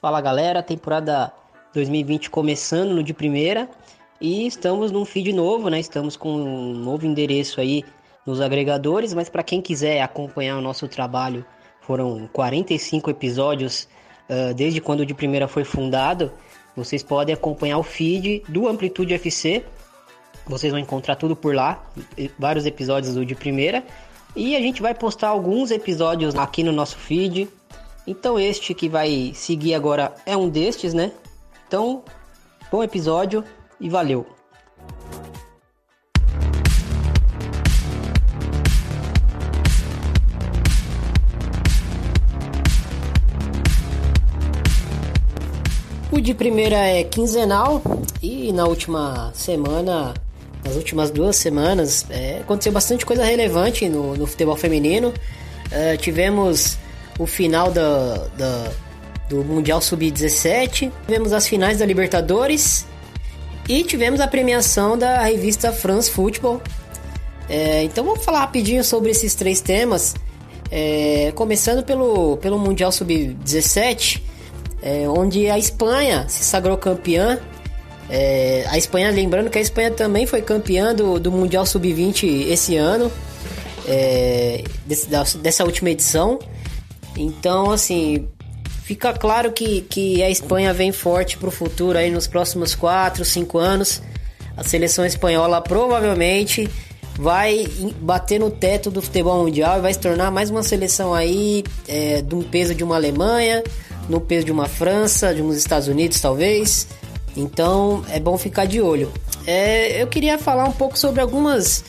Fala galera, temporada 2020 começando no de primeira e estamos num feed novo, né? Estamos com um novo endereço aí nos agregadores, mas para quem quiser acompanhar o nosso trabalho, foram 45 episódios uh, desde quando o de primeira foi fundado. Vocês podem acompanhar o feed do Amplitude FC. Vocês vão encontrar tudo por lá, vários episódios do de primeira. E a gente vai postar alguns episódios aqui no nosso feed, então este que vai seguir agora é um destes, né? Então, bom episódio e valeu! O de primeira é quinzenal e na última semana, nas últimas duas semanas, é, aconteceu bastante coisa relevante no, no futebol feminino. É, tivemos o final da, da do Mundial Sub-17, tivemos as finais da Libertadores e tivemos a premiação da revista France Football. É, então vamos falar rapidinho sobre esses três temas. É, começando pelo, pelo Mundial Sub-17, é, onde a Espanha se sagrou campeã. É, a Espanha, lembrando que a Espanha também foi campeã do, do Mundial Sub-20 esse ano, é, desse, dessa última edição. Então, assim, fica claro que, que a Espanha vem forte para o futuro aí nos próximos 4, 5 anos. A seleção espanhola provavelmente vai bater no teto do futebol mundial e vai se tornar mais uma seleção aí é, de um peso de uma Alemanha, no peso de uma França, de uns Estados Unidos talvez. Então é bom ficar de olho. É, eu queria falar um pouco sobre algumas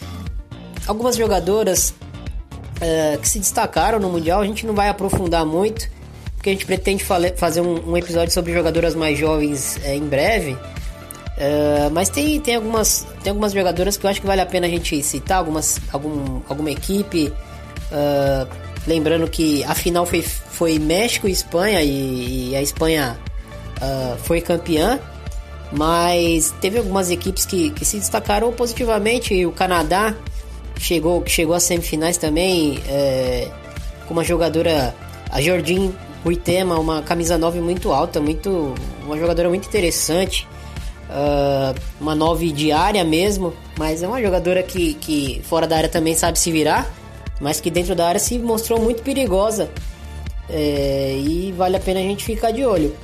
algumas jogadoras é, que se destacaram no Mundial. A gente não vai aprofundar muito, porque a gente pretende fazer um, um episódio sobre jogadoras mais jovens é, em breve. É, mas tem, tem, algumas, tem algumas jogadoras que eu acho que vale a pena a gente citar, algumas, algum, alguma equipe. Lembrando que a final foi, foi México e Espanha, e, e a Espanha foi campeã. Mas teve algumas equipes que, que se destacaram positivamente. O Canadá chegou, chegou às semifinais também é, com uma jogadora, a Jordine Uitema, uma camisa 9 muito alta, muito, uma jogadora muito interessante. Uh, uma 9 de área mesmo, mas é uma jogadora que, que fora da área também sabe se virar, mas que dentro da área se mostrou muito perigosa. É, e vale a pena a gente ficar de olho.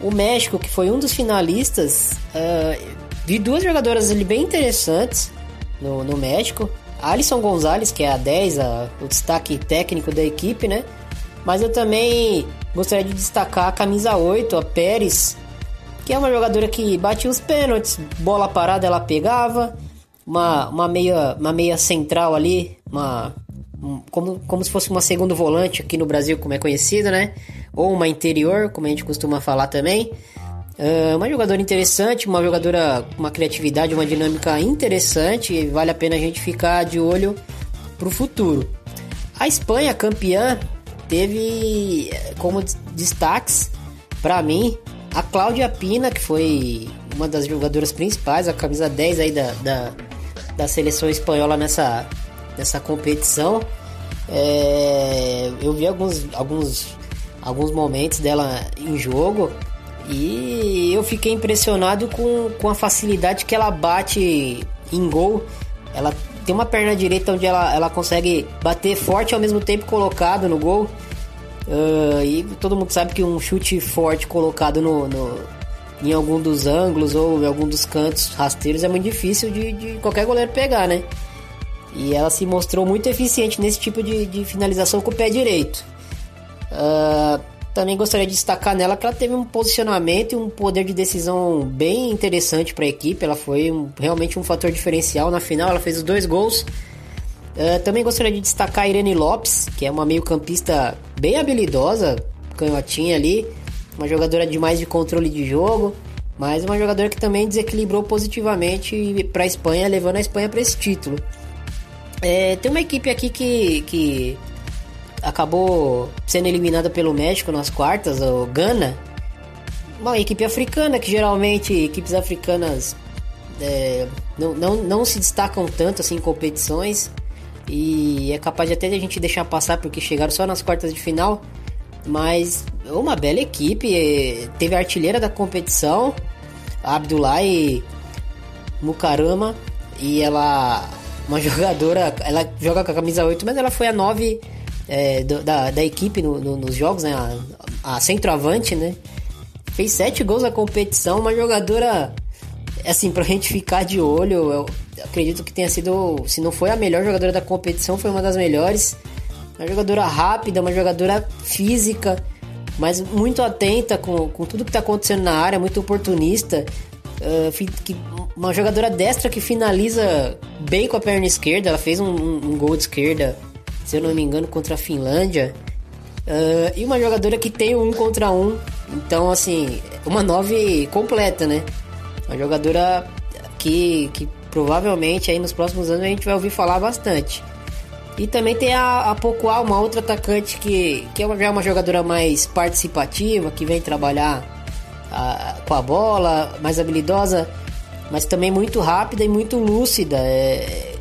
O México, que foi um dos finalistas, uh, vi duas jogadoras ali bem interessantes no, no México. Alisson Gonzalez, que é a 10, a, o destaque técnico da equipe, né? Mas eu também gostaria de destacar a camisa 8, a Pérez, que é uma jogadora que bate os pênaltis, bola parada ela pegava, uma, uma, meia, uma meia central ali, uma, um, como, como se fosse uma segundo volante aqui no Brasil, como é conhecido, né? Ou uma interior, como a gente costuma falar também. Uh, uma jogadora interessante, uma jogadora com uma criatividade, uma dinâmica interessante vale a pena a gente ficar de olho para o futuro. A Espanha, campeã, teve eh, como destaques para mim a Cláudia Pina, que foi uma das jogadoras principais, a camisa 10 aí da, da, da seleção espanhola nessa, nessa competição. É, eu vi alguns, alguns, alguns momentos dela em jogo e eu fiquei impressionado com, com a facilidade que ela bate em gol. Ela tem uma perna direita onde ela, ela consegue bater forte ao mesmo tempo colocado no gol. Uh, e todo mundo sabe que um chute forte colocado no, no, em algum dos ângulos ou em algum dos cantos rasteiros é muito difícil de, de qualquer goleiro pegar, né? E ela se mostrou muito eficiente nesse tipo de, de finalização com o pé direito. Uh, também gostaria de destacar nela que ela teve um posicionamento e um poder de decisão bem interessante para a equipe. Ela foi um, realmente um fator diferencial na final. Ela fez os dois gols. Uh, também gostaria de destacar a Irene Lopes, que é uma meio-campista bem habilidosa, canhotinha ali, uma jogadora de mais de controle de jogo, mas uma jogadora que também desequilibrou positivamente para a Espanha, levando a Espanha para esse título. É, tem uma equipe aqui que, que acabou sendo eliminada pelo México nas quartas, o Gana. Uma equipe africana, que geralmente equipes africanas é, não, não, não se destacam tanto assim em competições. E é capaz de até a gente deixar passar porque chegaram só nas quartas de final. mas uma bela equipe. Teve a artilheira da competição, Abdullahi Mukarama, e ela, uma jogadora, ela joga com a camisa 8, mas ela foi a 9 é, do, da, da equipe no, no, nos jogos, né? A, a centroavante, né? Fez 7 gols na competição, uma jogadora, assim, pra gente ficar de olho, eu acredito que tenha sido, se não foi a melhor jogadora da competição, foi uma das melhores. Uma jogadora rápida, uma jogadora física, mas muito atenta com, com tudo que está acontecendo na área, muito oportunista. Uh, que, uma jogadora destra que finaliza bem com a perna esquerda. Ela fez um, um, um gol de esquerda, se eu não me engano, contra a Finlândia. Uh, e uma jogadora que tem um contra um. Então, assim, uma nove completa, né? Uma jogadora que, que provavelmente aí nos próximos anos a gente vai ouvir falar bastante. E também tem a, a uma outra atacante que, que é uma, é uma jogadora mais participativa, que vem trabalhar a, com a bola, mais habilidosa, mas também muito rápida e muito lúcida. É,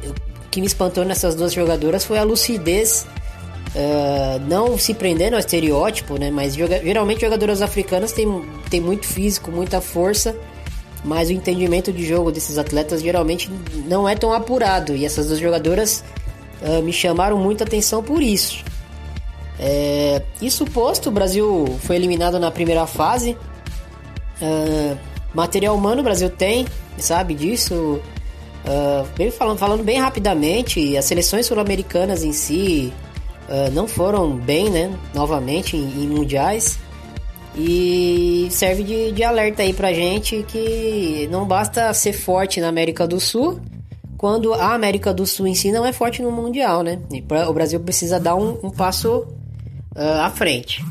que me espantou nessas duas jogadoras foi a lucidez, é, não se prendendo ao estereótipo, né? Mas joga, geralmente jogadoras africanas têm, têm muito físico, muita força, mas o entendimento de jogo desses atletas geralmente não é tão apurado. E essas duas jogadoras uh, me chamaram muita atenção por isso. É, isso posto, o Brasil foi eliminado na primeira fase. Uh, material humano o Brasil tem, sabe disso. Uh, falando, falando bem rapidamente, as seleções sul-americanas em si uh, não foram bem, né? Novamente em, em mundiais. E serve de, de alerta aí pra gente que não basta ser forte na América do Sul, quando a América do Sul em si não é forte no Mundial, né? Pra, o Brasil precisa dar um, um passo uh, à frente.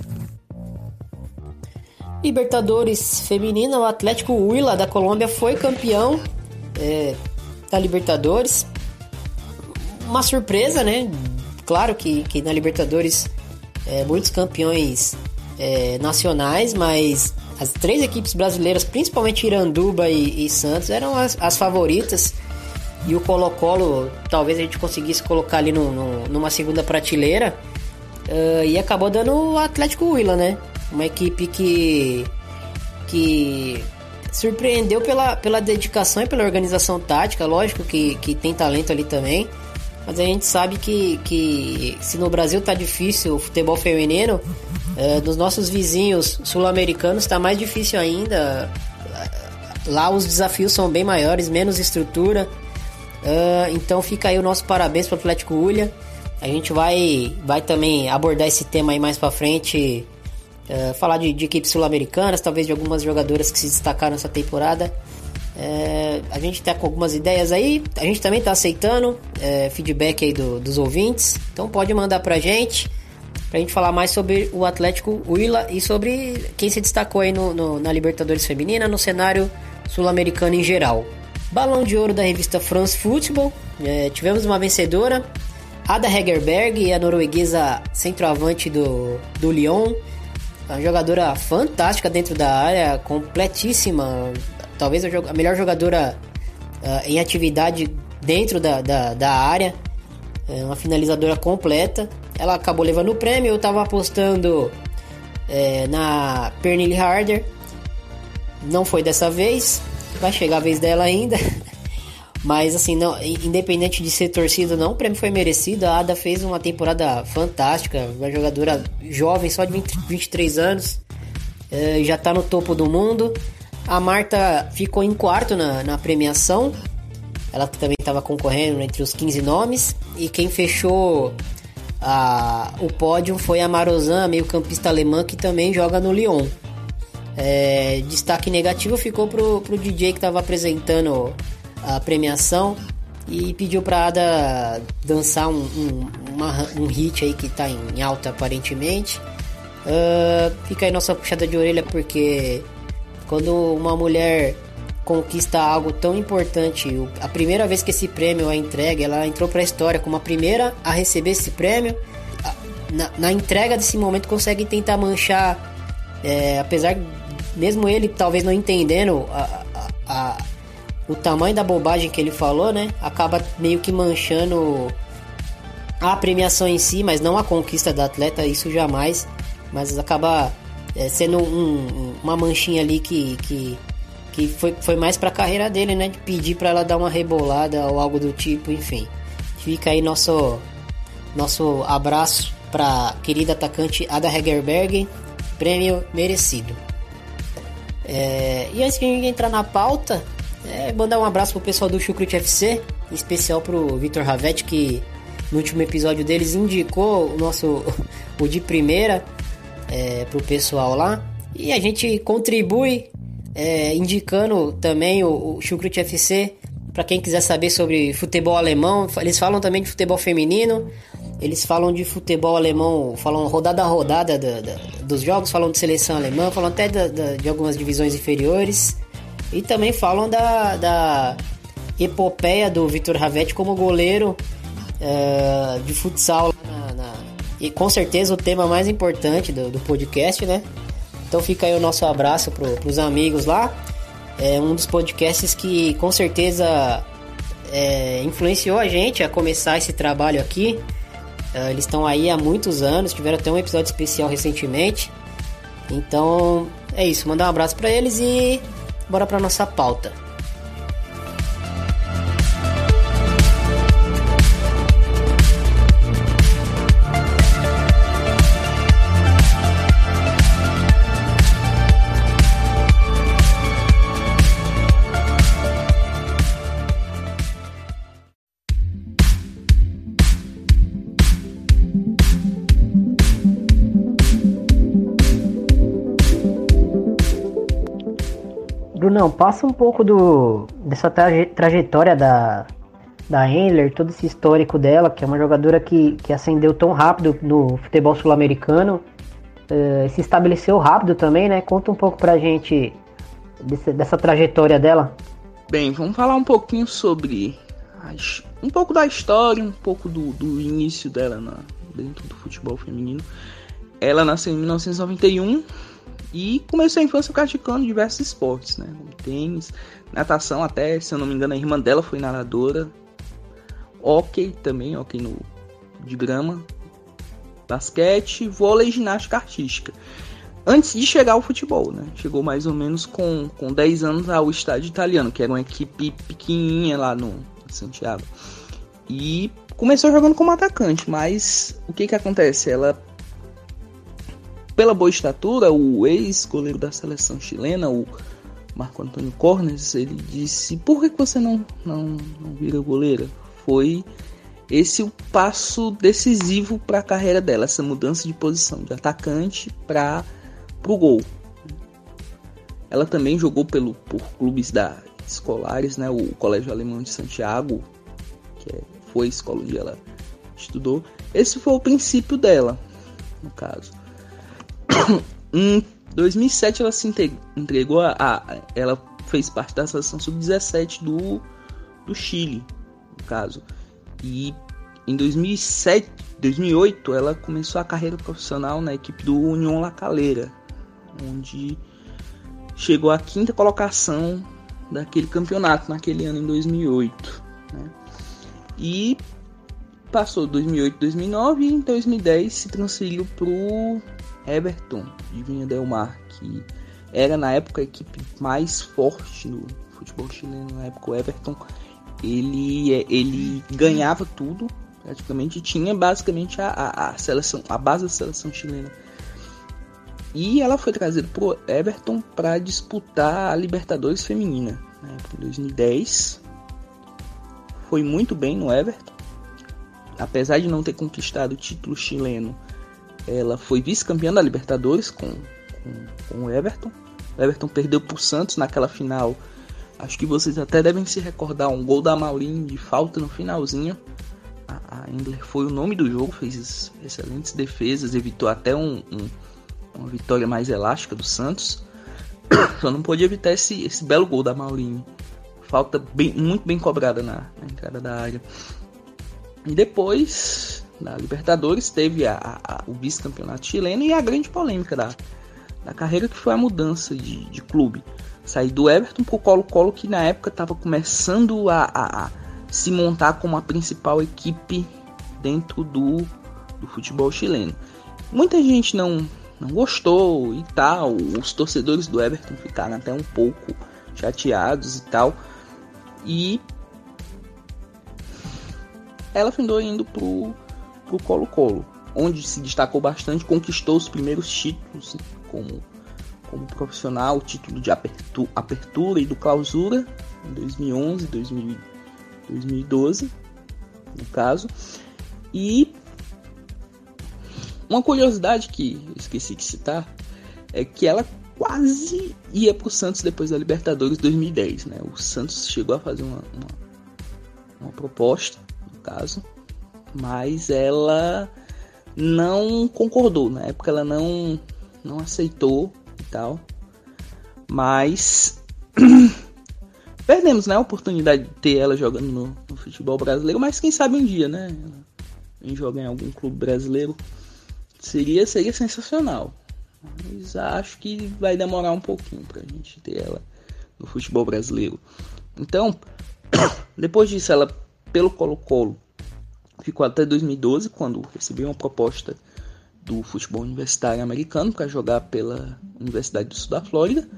Libertadores feminina, o Atlético Huila da Colômbia foi campeão é, da Libertadores. Uma surpresa, né? Claro que, que na Libertadores é, muitos campeões é, nacionais, mas as três equipes brasileiras, principalmente Iranduba e, e Santos, eram as, as favoritas e o Colo-Colo talvez a gente conseguisse colocar ali no, no, numa segunda prateleira. Uh, e acabou dando o Atlético Huila, né? Uma equipe que, que surpreendeu pela, pela dedicação e pela organização tática. Lógico que, que tem talento ali também. Mas a gente sabe que, que se no Brasil tá difícil o futebol feminino, uh, dos nossos vizinhos sul-americanos tá mais difícil ainda. Lá os desafios são bem maiores, menos estrutura. Uh, então fica aí o nosso parabéns para o Atlético Ulha. A gente vai, vai também abordar esse tema aí mais para frente. Uh, falar de, de equipes sul-americanas, talvez de algumas jogadoras que se destacaram nessa temporada. Uh, a gente tá com algumas ideias aí. A gente também tá aceitando feedback aí do, dos ouvintes. Então pode mandar pra gente. Pra gente falar mais sobre o Atlético Huila e sobre quem se destacou aí no, no na Libertadores Feminina, no cenário sul-americano em geral. Balão de ouro da revista France Football. É, tivemos uma vencedora, Ada Hegerberg, a norueguesa centroavante do, do Lyon. Uma jogadora fantástica dentro da área, completíssima. Talvez a, melhor jogadora uh, em atividade dentro da, da, da área. É uma finalizadora completa. Ela acabou levando o prêmio. Eu estava apostando é, na Pernille Harder. Não foi dessa vez vai chegar a vez dela ainda. Mas assim, não, independente de ser torcida não, o prêmio foi merecido. A Ada fez uma temporada fantástica, uma jogadora jovem, só de 20, 23 anos, é, já está no topo do mundo. A Marta ficou em quarto na, na premiação, ela também estava concorrendo entre os 15 nomes. E quem fechou a, o pódio foi a Marozan, meio-campista alemã que também joga no Lyon. É, destaque negativo ficou pro, pro DJ que estava apresentando a premiação e pediu pra Ada dançar um, um, uma, um hit aí que tá em alta aparentemente. Uh, fica aí nossa puxada de orelha porque quando uma mulher conquista algo tão importante, a primeira vez que esse prêmio é entregue, ela entrou para a história como a primeira a receber esse prêmio. Na, na entrega desse momento consegue tentar manchar, é, apesar mesmo ele talvez não entendendo a, a, o tamanho da bobagem que ele falou, né? Acaba meio que manchando a premiação em si, mas não a conquista da atleta, isso jamais. mas acaba é, sendo um, uma manchinha ali que, que, que foi, foi mais pra carreira dele, né? De pedir para ela dar uma rebolada ou algo do tipo, enfim. Fica aí nosso, nosso abraço pra querida atacante Ada Hegerberg, prêmio merecido. É, e antes de a gente entrar na pauta, é, mandar um abraço pro pessoal do Chucrut FC, em especial pro Vitor Ravetti, que no último episódio deles indicou o nosso o de primeira é, pro pessoal lá. E a gente contribui é, indicando também o, o FC para quem quiser saber sobre futebol alemão. Eles falam também de futebol feminino. Eles falam de futebol alemão, falam rodada a rodada da, da, dos jogos, falam de seleção alemã, falam até da, de algumas divisões inferiores. E também falam da, da epopeia do Vitor Ravetti como goleiro uh, de futsal. Na, na, e com certeza o tema mais importante do, do podcast, né? Então fica aí o nosso abraço para os amigos lá. É um dos podcasts que com certeza é, influenciou a gente a começar esse trabalho aqui. Uh, eles estão aí há muitos anos, tiveram até um episódio especial recentemente. Então é isso, mandar um abraço para eles e bora para nossa pauta. Brunão, passa um pouco do dessa traje, trajetória da, da Endler, todo esse histórico dela, que é uma jogadora que, que ascendeu tão rápido no futebol sul-americano, uh, se estabeleceu rápido também, né? Conta um pouco pra gente desse, dessa trajetória dela. Bem, vamos falar um pouquinho sobre as, um pouco da história, um pouco do, do início dela na, dentro do futebol feminino. Ela nasceu em 1991 e começou a infância praticando diversos esportes, né? Tênis, natação até, se eu não me engano, a irmã dela foi nadadora. Hockey também, hockey no, de grama. Basquete, vôlei e ginástica artística. Antes de chegar ao futebol, né? Chegou mais ou menos com, com 10 anos ao estádio italiano, que era uma equipe pequenininha lá no Santiago. E começou jogando como atacante, mas o que que acontece? Ela pela boa estatura, o ex-goleiro da seleção chilena, o Marco Antônio Cornes, ele disse: Por que você não, não, não vira goleira? Foi esse o passo decisivo para a carreira dela, essa mudança de posição de atacante para o gol. Ela também jogou pelo, por clubes da escolares, né, o Colégio Alemão de Santiago, que é, foi a escola onde ela estudou. Esse foi o princípio dela, no caso. em 2007 ela se entregou a, a, ela fez parte da seleção sub-17 do do Chile, no caso. E em 2007, 2008 ela começou a carreira profissional na equipe do União La Calera, onde chegou à quinta colocação daquele campeonato naquele ano em 2008, né? E passou 2008, 2009 e em 2010 se transferiu pro Everton de Vinha Del Mar, que era na época a equipe mais forte no futebol chileno, na época o Everton, ele, ele ganhava tudo, praticamente tinha basicamente a, a, a seleção, a base da seleção chilena. E ela foi trazida pro Everton para disputar a Libertadores feminina, né, em 2010. Foi muito bem no Everton, apesar de não ter conquistado o título chileno ela foi vice-campeã da Libertadores com, com, com, o Everton. O Everton perdeu para o Santos naquela final. Acho que vocês até devem se recordar um gol da Maulin de falta no finalzinho. A, a Endler foi o nome do jogo, fez excelentes defesas, evitou até um, um, uma vitória mais elástica do Santos. Só não podia evitar esse, esse belo gol da Maulin. Falta bem, muito bem cobrada na, na entrada da área. E depois da Libertadores, teve a, a, o vice-campeonato chileno e a grande polêmica da, da carreira que foi a mudança de, de clube. Sair do Everton para o Colo-Colo, que na época estava começando a, a, a, se montar como a principal equipe dentro do, do futebol chileno. Muita gente não, não gostou e tal. Os torcedores do Everton ficaram até um pouco chateados e tal. E ela findou indo pro, pro Colo-Colo, onde se destacou bastante, conquistou os primeiros títulos como, como profissional, o título de apertura, apertura e do clausura em 2011, 2000, 2012, no caso. E uma curiosidade que esqueci de citar é que ela quase ia para o Santos depois da Libertadores 2010, né? O Santos chegou a fazer uma, uma, uma proposta, no caso, mas ela não concordou. Na época ela não, não aceitou e tal. Mas perdemos né, a oportunidade de ter ela jogando no, no, futebol brasileiro, mas quem sabe um dia, né? Em jogar em algum clube brasileiro seria, seria sensacional. Mas acho que vai demorar um pouquinho pra gente ter ela no futebol brasileiro. Então, depois disso, ela, pelo Colo-Colo, ficou até 2012, quando recebeu uma proposta do futebol universitário americano para jogar pela Universidade do Sul da Flórida,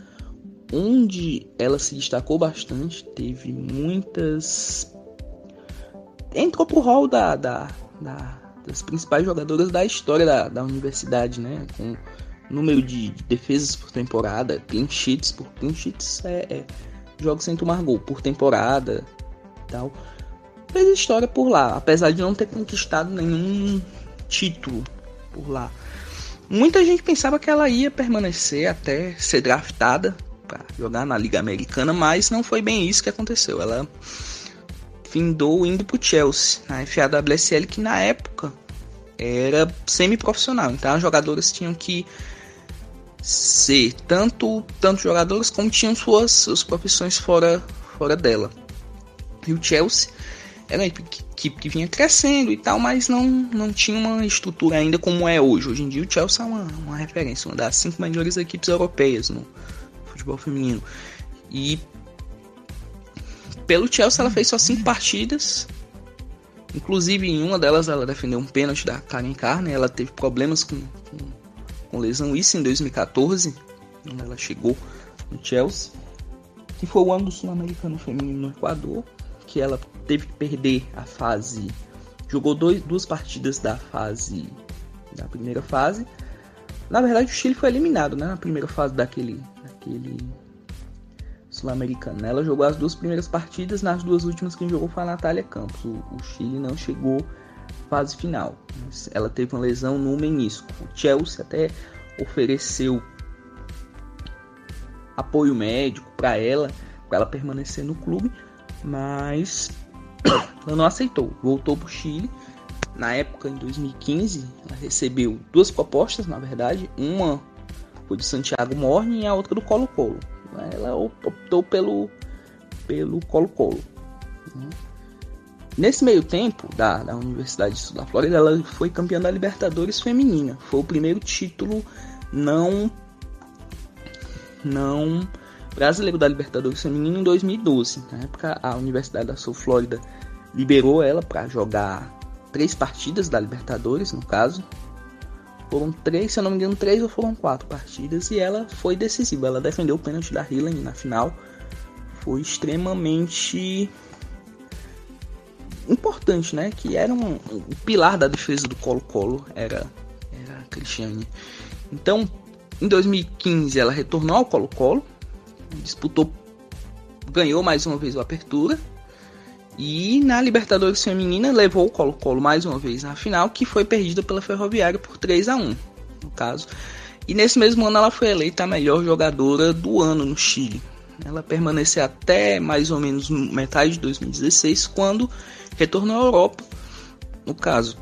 onde ela se destacou bastante, teve muitas. entrou pro hall da, da, da, das principais jogadoras da história da, da universidade, né? Com número de defesas por temporada, clean sheets por clean sheets é, é sem tomar gol por temporada tal. Fez história por lá, apesar de não ter conquistado nenhum título por lá. Muita gente pensava que ela ia permanecer até ser draftada para jogar na Liga Americana, mas não foi bem isso que aconteceu. Ela findou indo para o Chelsea, na FAWSL, que na época era semi-profissional. Então as jogadoras tinham que ser tanto, tanto jogadores como tinham suas, suas profissões fora, fora dela. E o Chelsea era uma equipe que vinha crescendo e tal, mas não, não tinha uma estrutura ainda como é hoje. Hoje em dia o Chelsea é uma, uma referência, uma das cinco melhores equipes europeias no futebol feminino. E pelo Chelsea ela fez só cinco partidas. Inclusive em uma delas ela defendeu um pênalti da Karen Carne. Ela teve problemas com, com com lesão, isso em 2014, quando ela chegou no Chelsea, que foi o ano do Sul-Americano Feminino no Equador, que ela teve que perder a fase, jogou dois, duas partidas da fase, da primeira fase. Na verdade, o Chile foi eliminado, né, na primeira fase daquele, daquele Sul-Americano. Ela jogou as duas primeiras partidas, nas duas últimas quem jogou foi a Natália Campos. O, o Chile não chegou fase final. Ela teve uma lesão no menisco. O Chelsea até ofereceu apoio médico para ela, para ela permanecer no clube, mas ela não aceitou. Voltou para o Chile. Na época, em 2015, ela recebeu duas propostas, na verdade. Uma foi do Santiago Morning e a outra do Colo-Colo. Ela optou pelo pelo Colo-Colo. Nesse meio tempo da, da Universidade de Sul da Flórida, ela foi campeã da Libertadores feminina. Foi o primeiro título não não brasileiro da Libertadores feminina em 2012. Na época, a Universidade da Sul Flórida liberou ela para jogar três partidas da Libertadores, no caso. Foram três, se eu não me engano, três ou foram quatro partidas e ela foi decisiva. Ela defendeu o pênalti da Hillen na final. Foi extremamente importante, né? Que era um, um pilar da defesa do Colo-Colo, era, era a Cristiane. Então, em 2015 ela retornou ao Colo-Colo, disputou, ganhou mais uma vez o Apertura. E na Libertadores Feminina levou o Colo-Colo mais uma vez na final, que foi perdida pela Ferroviária por 3 a 1 no caso. E nesse mesmo ano ela foi eleita a melhor jogadora do ano no Chile. Ela permaneceu até mais ou menos metade de 2016, quando retornou à Europa. No caso,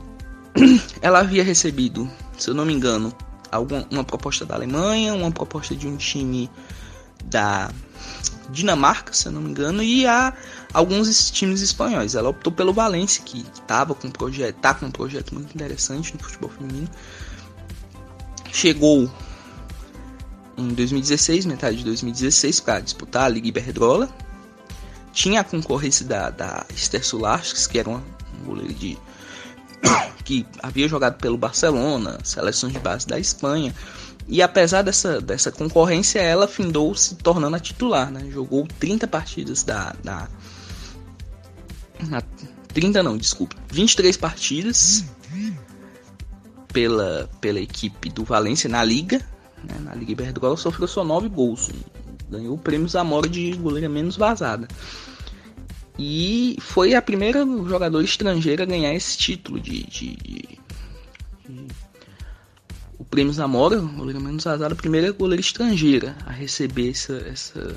ela havia recebido, se eu não me engano, alguma, uma proposta da Alemanha, uma proposta de um time da Dinamarca, se eu não me engano, e a alguns times espanhóis. Ela optou pelo Valência, que estava com um projeto, tá com um projeto muito interessante no futebol feminino. Chegou em 2016, metade de 2016, para disputar a Liga Iberdrola, tinha a concorrência da, da Esther Sulaskis, que era uma, um goleiro de que havia jogado pelo Barcelona, seleções de base da Espanha. E apesar dessa, dessa concorrência, ela findou se tornando a titular, né? Jogou 30 partidas da. da na, 30 não, desculpa. 23 partidas pela, pela equipe do Valência na Liga. Né? Na Liga Iberdrola sofreu só 9 gols. Ganhou o prêmio Zamora de goleira menos vazada. E foi a primeira jogadora estrangeira a ganhar esse título de, de, de o prêmio Zamora, goleira menos vazada, a primeira goleira estrangeira a receber essa, essa,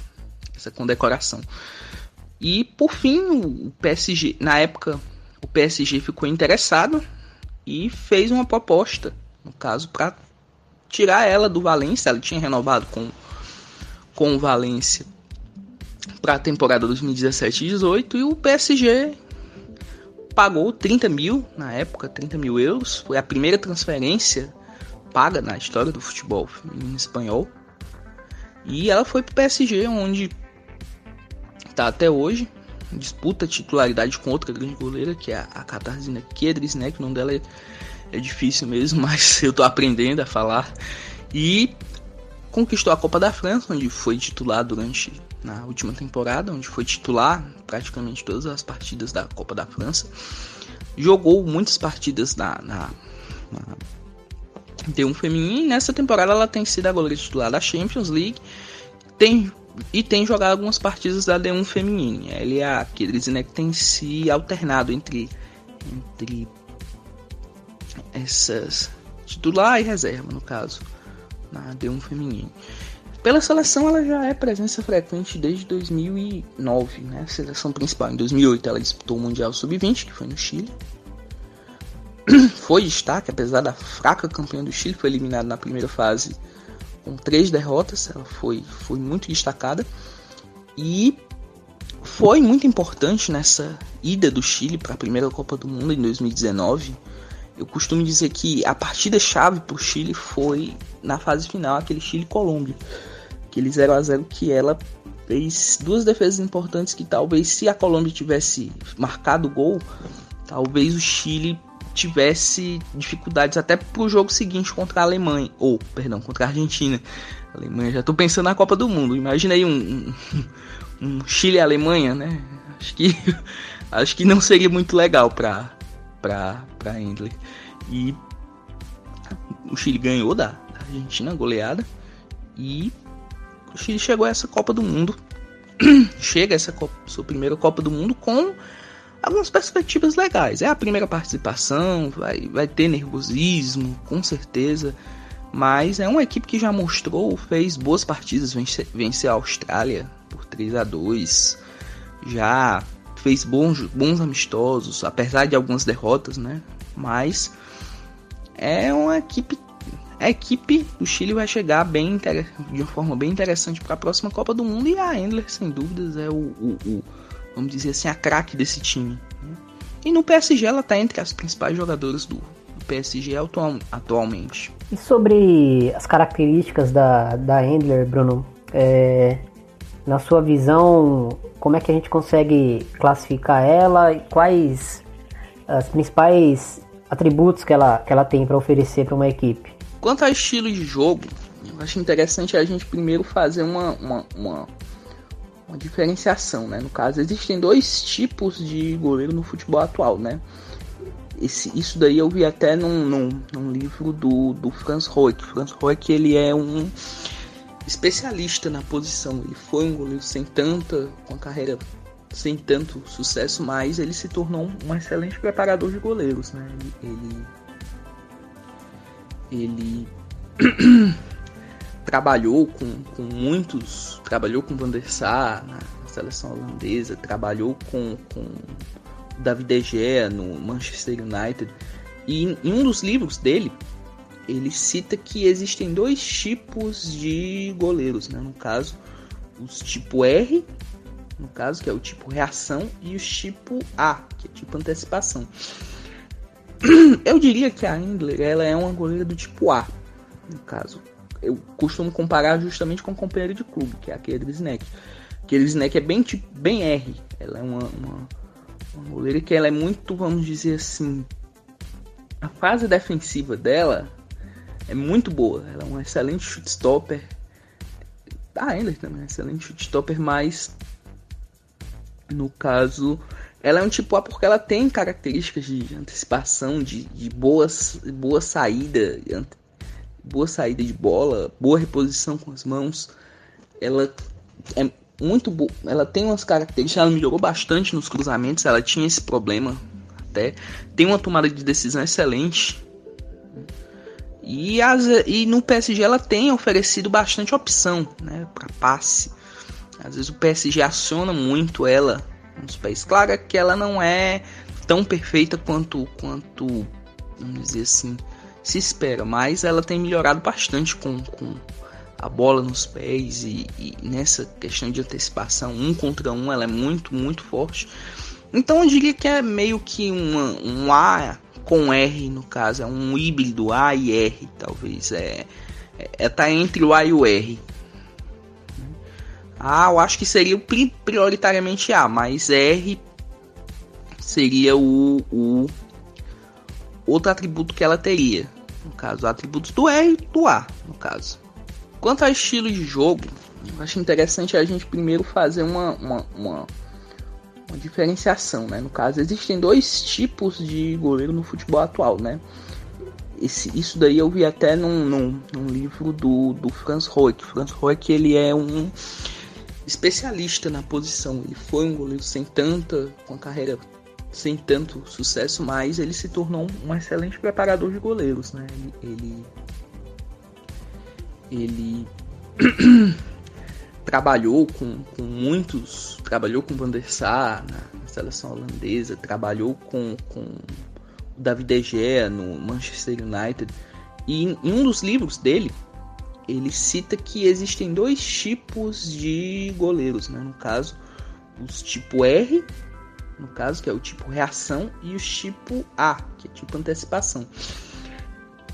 essa condecoração. E por fim, o PSG, na época, o PSG ficou interessado e fez uma proposta, no caso, para tirar ela do Valência. Ela tinha renovado com, com o Valência para a temporada 2017-18 e o PSG pagou 30 mil na época, 30 mil euros. Foi a primeira transferência paga na história do futebol em espanhol. E ela foi para o PSG, onde está até hoje. Disputa titularidade com outra grande goleira, que é a Katarzyna Kedrisnek. O nome dela é, é difícil mesmo, mas eu estou aprendendo a falar. E conquistou a Copa da França, onde foi titular durante na última temporada, onde foi titular praticamente todas as partidas da Copa da França. Jogou muitas partidas na, na, na D1 feminino e nessa temporada ela tem sido a goleira titular da Champions League. Tem e tem jogado algumas partidas da D1 feminina. Ele é a Kedrizina que tem se alternado entre entre essas titular e reserva no caso na D1 feminino. Pela seleção ela já é presença frequente desde 2009, né? Seleção principal em 2008 ela disputou o Mundial Sub-20 que foi no Chile. Foi destaque, apesar da fraca campanha do Chile, foi eliminado na primeira fase com três derrotas, ela foi, foi muito destacada e foi muito importante nessa ida do Chile para a primeira Copa do Mundo em 2019. Eu costumo dizer que a partida chave para o Chile foi na fase final, aquele Chile-Colômbia, aquele 0 a 0 que ela fez duas defesas importantes que talvez se a Colômbia tivesse marcado o gol, talvez o Chile tivesse dificuldades até pro jogo seguinte contra a Alemanha, ou, perdão, contra a Argentina. A Alemanha, já tô pensando na Copa do Mundo. Imagina aí um, um, um Chile Alemanha, né? Acho que acho que não seria muito legal para para para Endler. E o Chile ganhou da, da Argentina goleada e o Chile chegou a essa Copa do Mundo. Chega essa Copa, sua primeira Copa do Mundo com algumas perspectivas legais. É a primeira participação, vai, vai ter nervosismo, com certeza. Mas é uma equipe que já mostrou, fez boas partidas, vence, vence a Austrália por 3 a 2 já fez bons, bons amistosos, apesar de algumas derrotas, né? Mas é uma equipe. A equipe do Chile vai chegar bem de uma forma bem interessante para a próxima Copa do Mundo e a Endler, sem dúvidas, é o, o, o vamos dizer assim, a craque desse time. Né? E no PSG ela está entre as principais jogadoras do, do PSG atual, atualmente. E sobre as características da, da Endler, Bruno, é, na sua visão, como é que a gente consegue classificar ela e quais as principais atributos que ela, que ela tem para oferecer para uma equipe? Quanto ao estilo de jogo, eu acho interessante a gente primeiro fazer uma, uma, uma uma diferenciação, né? No caso, existem dois tipos de goleiro no futebol atual, né? Esse, isso daí eu vi até num, num, num livro do, do Franz Roek. Franz Roek, ele é um especialista na posição. Ele foi um goleiro sem tanta, com a carreira sem tanto sucesso, mas ele se tornou um excelente preparador de goleiros, né? Ele, ele, ele trabalhou com, com muitos, trabalhou com Van der Sar na seleção holandesa, trabalhou com, com David De Gea no Manchester United. E em, um dos livros dele, ele cita que existem dois tipos de goleiros, né? no caso, os tipo R, no caso, que é o tipo reação, e os tipo A, que é tipo antecipação. Eu diria que a Engler ela é uma goleira do tipo A, no caso eu costumo comparar justamente com o companheiro de clube, que é aquele do Snack. Aquele Snack é bem, tipo, bem R. Ela é uma, uma, uma goleira que ela é muito, vamos dizer assim. A fase defensiva dela é muito boa. Ela é um excelente chute stopper. A Ender também é um excelente chute stopper, mas no caso ela é um tipo A porque ela tem características de antecipação, de, de boas, boa saída, boa saída de bola, boa reposição com as mãos. Ela é muito boa, ela tem umas características, ela melhorou bastante nos cruzamentos, ela tinha esse problema até. Tem uma tomada de decisão excelente. E, as, e no PSG ela tem oferecido bastante opção né, para passe. Às vezes o PSG aciona muito ela nos pés. Claro é que ela não é tão perfeita quanto, quanto vamos dizer assim, se espera, mas ela tem melhorado bastante com, com a bola nos pés e, e, nessa questão de antecipação, um contra um, ela é muito, muito forte. Então eu diria que é meio que uma, um A com R no caso, é um híbrido A e R, talvez. É, é, é tá entre o A e o R. A eu acho que seria prioritariamente A, mas R seria o, o outro atributo que ela teria. No caso, atributos do R e do A, no caso. Quanto ao estilo de jogo, acho interessante a gente primeiro fazer uma, uma, uma, uma diferenciação, né? No caso, existem dois tipos de goleiro no futebol atual, né? Esse, isso daí eu vi até num, num, num livro do, do Franz Roek. Franz Roek, ele é um especialista na posição. Ele foi um goleiro sem tanta, com carreira sem tanto sucesso, mas ele se tornou um excelente preparador de goleiros, né? Ele, ele, ele trabalhou com, com muitos, trabalhou com Van der Sar na, seleção holandesa, trabalhou com, com o David De Gea no Manchester United. E em, em um dos livros dele, ele cita que existem dois tipos de goleiros, né? No caso, os tipo R, no caso, que é o tipo reação, e os tipo A, que é tipo antecipação.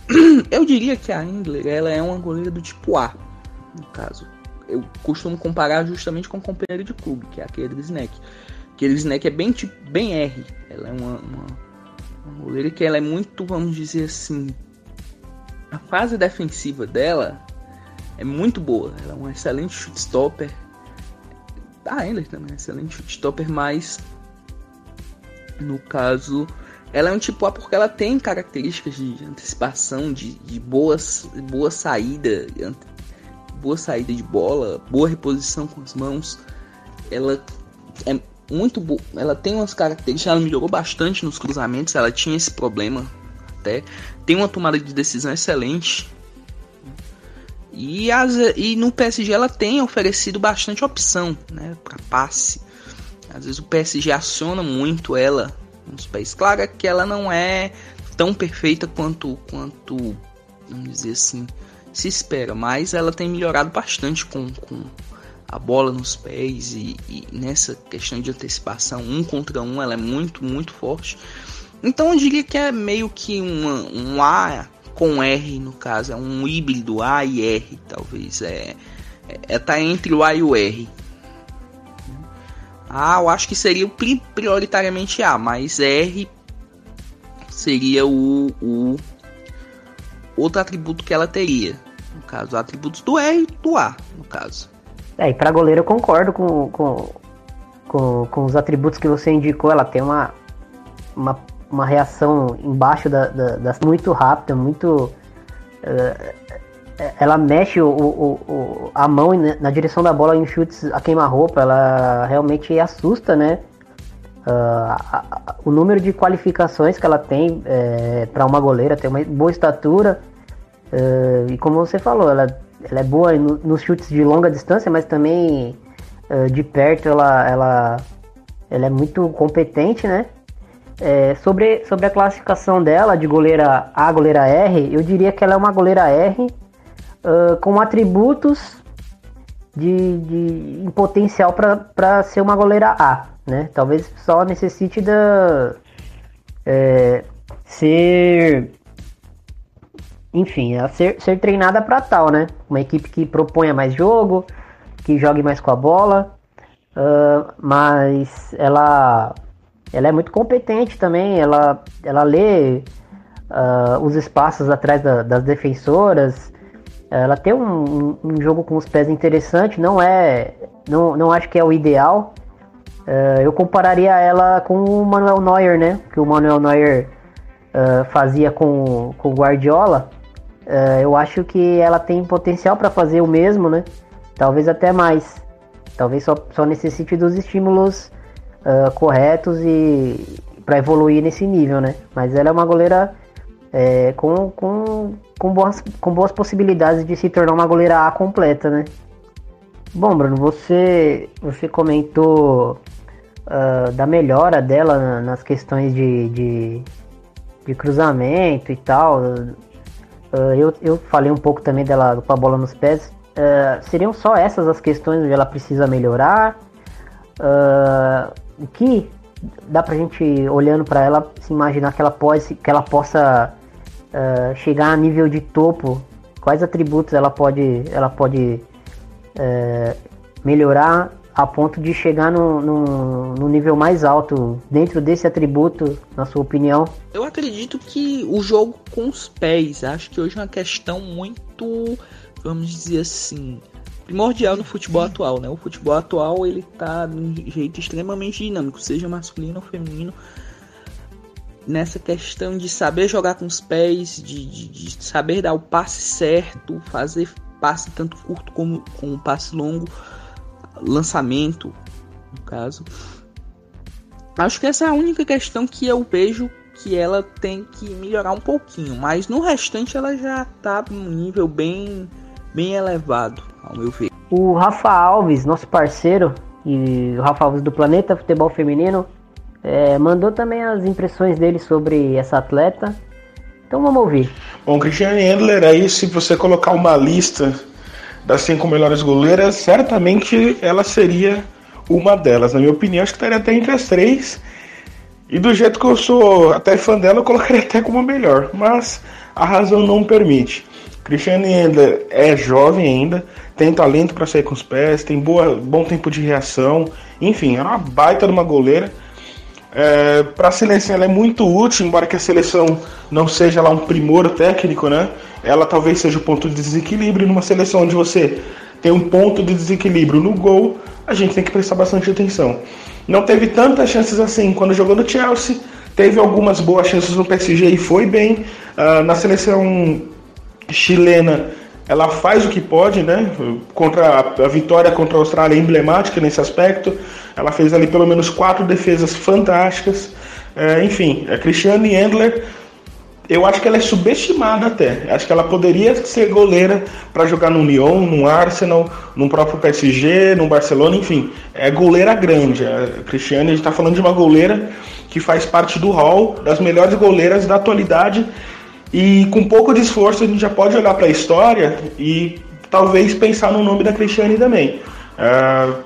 Eu diria que a Engler ela é uma goleira do tipo A, no caso. Eu costumo comparar justamente com o companheiro de clube, que é aquele Snack. Aquele Snack é bem, tipo, bem R. Ela é uma, uma, uma goleira que ela é muito, vamos dizer assim, a fase defensiva dela é muito boa. Ela é um excelente shotstopper. A Ender também é um excelente shotstopper, mas no caso ela é um tipo A porque ela tem características de antecipação, de, de boas, boa saída, boa saída de bola, boa reposição com as mãos. Ela é muito boa, ela tem umas características, ela melhorou bastante nos cruzamentos, ela tinha esse problema até. Tem uma tomada de decisão excelente, e, as, e no PSG ela tem oferecido bastante opção né, para passe. Às vezes o PSG aciona muito ela nos pés. Claro que ela não é tão perfeita quanto, quanto vamos dizer assim, se espera, mas ela tem melhorado bastante com, com a bola nos pés e, e, nessa questão de antecipação, um contra um, ela é muito, muito forte. Então eu diria que é meio que uma, um A com R no caso, é um híbrido A e R, talvez. É, é, é tá entre o A e o R. A eu acho que seria prioritariamente A, mas R seria o, o outro atributo que ela teria. No caso, atributos do R e do A, no caso. É, e para goleiro eu concordo com, com, com, com, os atributos que você indicou. Ela tem uma, uma uma reação embaixo da, da, da muito rápida, muito. Uh, ela mexe o, o, o, a mão na direção da bola em chutes a queima-roupa, ela realmente assusta, né? Uh, a, a, o número de qualificações que ela tem é, para uma goleira, tem uma boa estatura. Uh, e como você falou, ela, ela é boa no, nos chutes de longa distância, mas também uh, de perto ela, ela, ela é muito competente, né? É, sobre, sobre a classificação dela de goleira A, goleira R, eu diria que ela é uma goleira R uh, com atributos de, de em potencial para ser uma goleira A, né? Talvez só necessite da é, ser enfim, ser, ser treinada para tal, né? Uma equipe que proponha mais jogo, que jogue mais com a bola, uh, mas ela ela é muito competente também, ela, ela lê uh, os espaços atrás da, das defensoras. Ela tem um, um, jogo com os pés interessante, não é. Não, não acho que é o ideal. Uh, eu compararia ela com o Manuel Neuer, né? Que o Manuel Neuer uh, fazia com, com o Guardiola. eu acho que ela tem potencial para fazer o mesmo, né? Talvez até mais. Talvez só, só necessite dos estímulos corretos e para evoluir nesse nível, né? Mas ela é uma goleira é, com, com, com, boas, com boas possibilidades de se tornar uma goleira A completa, né? Bom, Bruno, você, você comentou uh, da melhora dela nas questões de, de, de cruzamento e tal. Uh, eu, eu falei um pouco também dela com a bola nos pés. Uh, seriam só essas as questões onde ela precisa melhorar? o que dá pra gente, olhando para ela, se imaginar que ela, pode, que ela possa uh, chegar a nível de topo, quais atributos ela pode, ela pode uh, melhorar a ponto de chegar no, no, no, nível mais alto dentro desse atributo, na sua opinião? Eu acredito que o jogo com os pés, acho que hoje é uma questão muito, vamos dizer assim, primordial no futebol atual, né? O futebol atual ele tá de um jeito extremamente dinâmico, seja masculino ou feminino nessa questão de saber jogar com os pés, de, de, de saber dar o passe certo, fazer passe tanto curto como com passe longo, lançamento, no caso. Acho que essa é a única questão que eu vejo que ela tem que melhorar um pouquinho, mas no restante ela já tá num nível bem, bem elevado, ao meu ver. O Rafa Alves, nosso parceiro, e o Rafa Alves do Planeta Futebol Feminino, é, mandou também as impressões dele sobre essa atleta. Então vamos ouvir. Bom, Cristiane Endler, aí se você colocar uma lista das cinco melhores goleiras, certamente ela seria uma delas. Na minha opinião, acho que estaria até entre as três. E do jeito que eu sou até fã dela, eu colocaria até como a melhor. Mas a razão não permite. Cristiane Endler é jovem ainda, tem talento para sair com os pés, tem boa, bom tempo de reação. Enfim, é uma baita de uma goleira é, para a seleção ela é muito útil, embora que a seleção não seja lá um primor técnico, né? Ela talvez seja o ponto de desequilíbrio. Numa seleção onde você tem um ponto de desequilíbrio no gol, a gente tem que prestar bastante atenção. Não teve tantas chances assim quando jogou no Chelsea, teve algumas boas chances no PSG e foi bem. Uh, na seleção chilena, ela faz o que pode, né? Contra a, a vitória contra a Austrália é emblemática nesse aspecto. Ela fez ali pelo menos quatro defesas fantásticas. É, enfim, a Cristiane Endler, eu acho que ela é subestimada até. Acho que ela poderia ser goleira para jogar no Lyon, no Arsenal, no próprio PSG, no Barcelona, enfim. É goleira grande. A Cristiane, a gente está falando de uma goleira que faz parte do hall das melhores goleiras da atualidade. E com pouco de esforço a gente já pode olhar para a história e talvez pensar no nome da Cristiane também. Uh,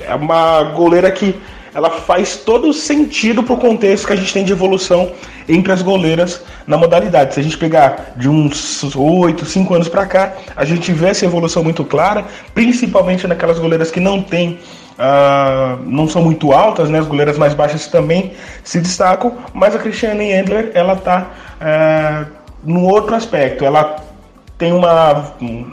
é uma goleira que ela faz todo sentido pro contexto que a gente tem de evolução entre as goleiras na modalidade. Se a gente pegar de uns 8, 5 anos para cá, a gente vê essa evolução muito clara, principalmente naquelas goleiras que não têm Uh, não são muito altas, né? As goleiras mais baixas também se destacam, mas a Cristiane Endler ela tá no outro aspecto. Ela tem uma um,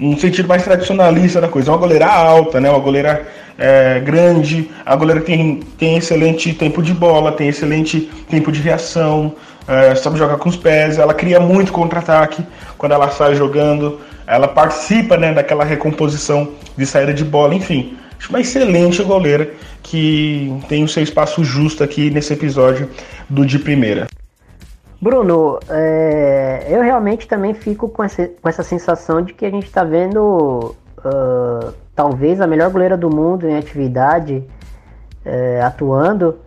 um sentido mais tradicionalista da coisa. É uma goleira alta, né? Uma goleira é, grande, a goleira tem, tem excelente tempo de bola, tem excelente tempo de reação, é, sabe jogar com os pés, ela cria muito contra-ataque quando ela sai jogando, ela participa né, daquela recomposição de saída de bola, enfim. Acho uma excelente goleira que tem o seu espaço justo aqui nesse episódio do De Primeira. Bruno, é, eu realmente também fico com essa, com essa sensação de que a gente está vendo uh, talvez a melhor goleira do mundo em atividade é, atuando,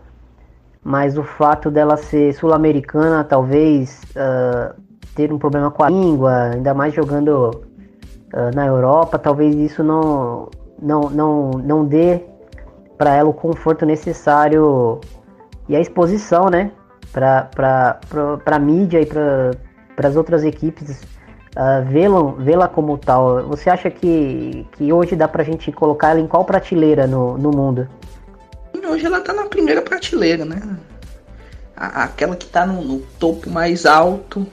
mas o fato dela ser sul-americana, talvez uh, ter um problema com a língua, ainda mais jogando na Europa, talvez isso não, não, não, não dê para ela o conforto necessário e a exposição, né, para a mídia e para as outras equipes uh, vê-la vê como tal. Você acha que, que hoje dá pra gente colocar ela em qual prateleira no, no mundo? Hoje ela tá na primeira prateleira, né? a, aquela que está no, no, topo mais alto,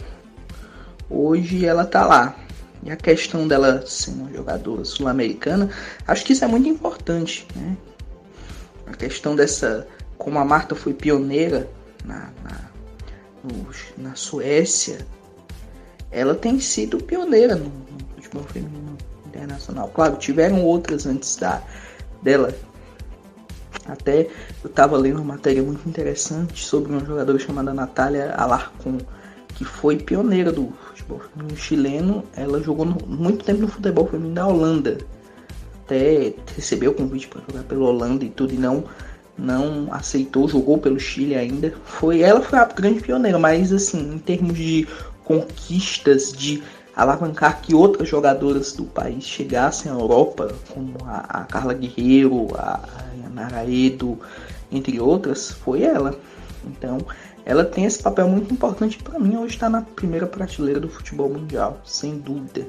hoje ela está lá. E a questão dela ser uma jogadora sul-americana, acho que isso é muito importante, né? A questão dessa, como a Marta foi pioneira na, na, no, na Suécia, ela tem sido pioneira no, no futebol feminino internacional. Claro, tiveram outras antes da, dela. Até eu estava lendo uma matéria muito interessante sobre uma jogadora chamada Natália Alarcon, que foi pioneira do futebol feminino chileno. Ela jogou no, muito tempo no futebol feminino da Holanda. Até recebeu o convite para jogar pela Holanda e tudo, e não não aceitou, jogou pelo Chile ainda. Foi ela foi a grande pioneira, mas assim, em termos de conquistas, de alavancar que outras jogadoras do país chegassem à Europa, como a, a Carla Guerreiro, a, a Nara Edo, entre outras, foi ela. Então, ela tem esse papel muito importante para mim. Hoje está na primeira prateleira do futebol mundial, sem dúvida.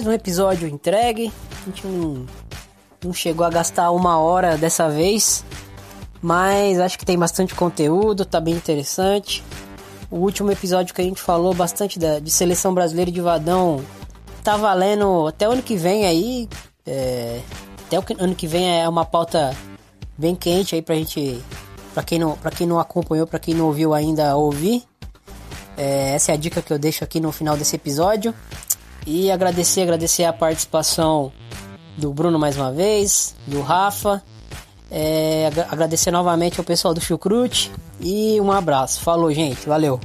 Mais um episódio entregue. A gente não, não chegou a gastar uma hora dessa vez. Mas acho que tem bastante conteúdo, tá bem interessante. O último episódio que a gente falou bastante da, de seleção brasileira de Vadão tá valendo até o ano que vem aí. É, até o ano que vem é uma pauta bem quente aí pra gente. Pra quem não, pra quem não acompanhou, pra quem não ouviu ainda ouvir. É, essa é a dica que eu deixo aqui no final desse episódio. E agradecer, agradecer a participação do Bruno mais uma vez, do Rafa. É, agradecer novamente ao pessoal do Chucrute e um abraço. Falou, gente. Valeu.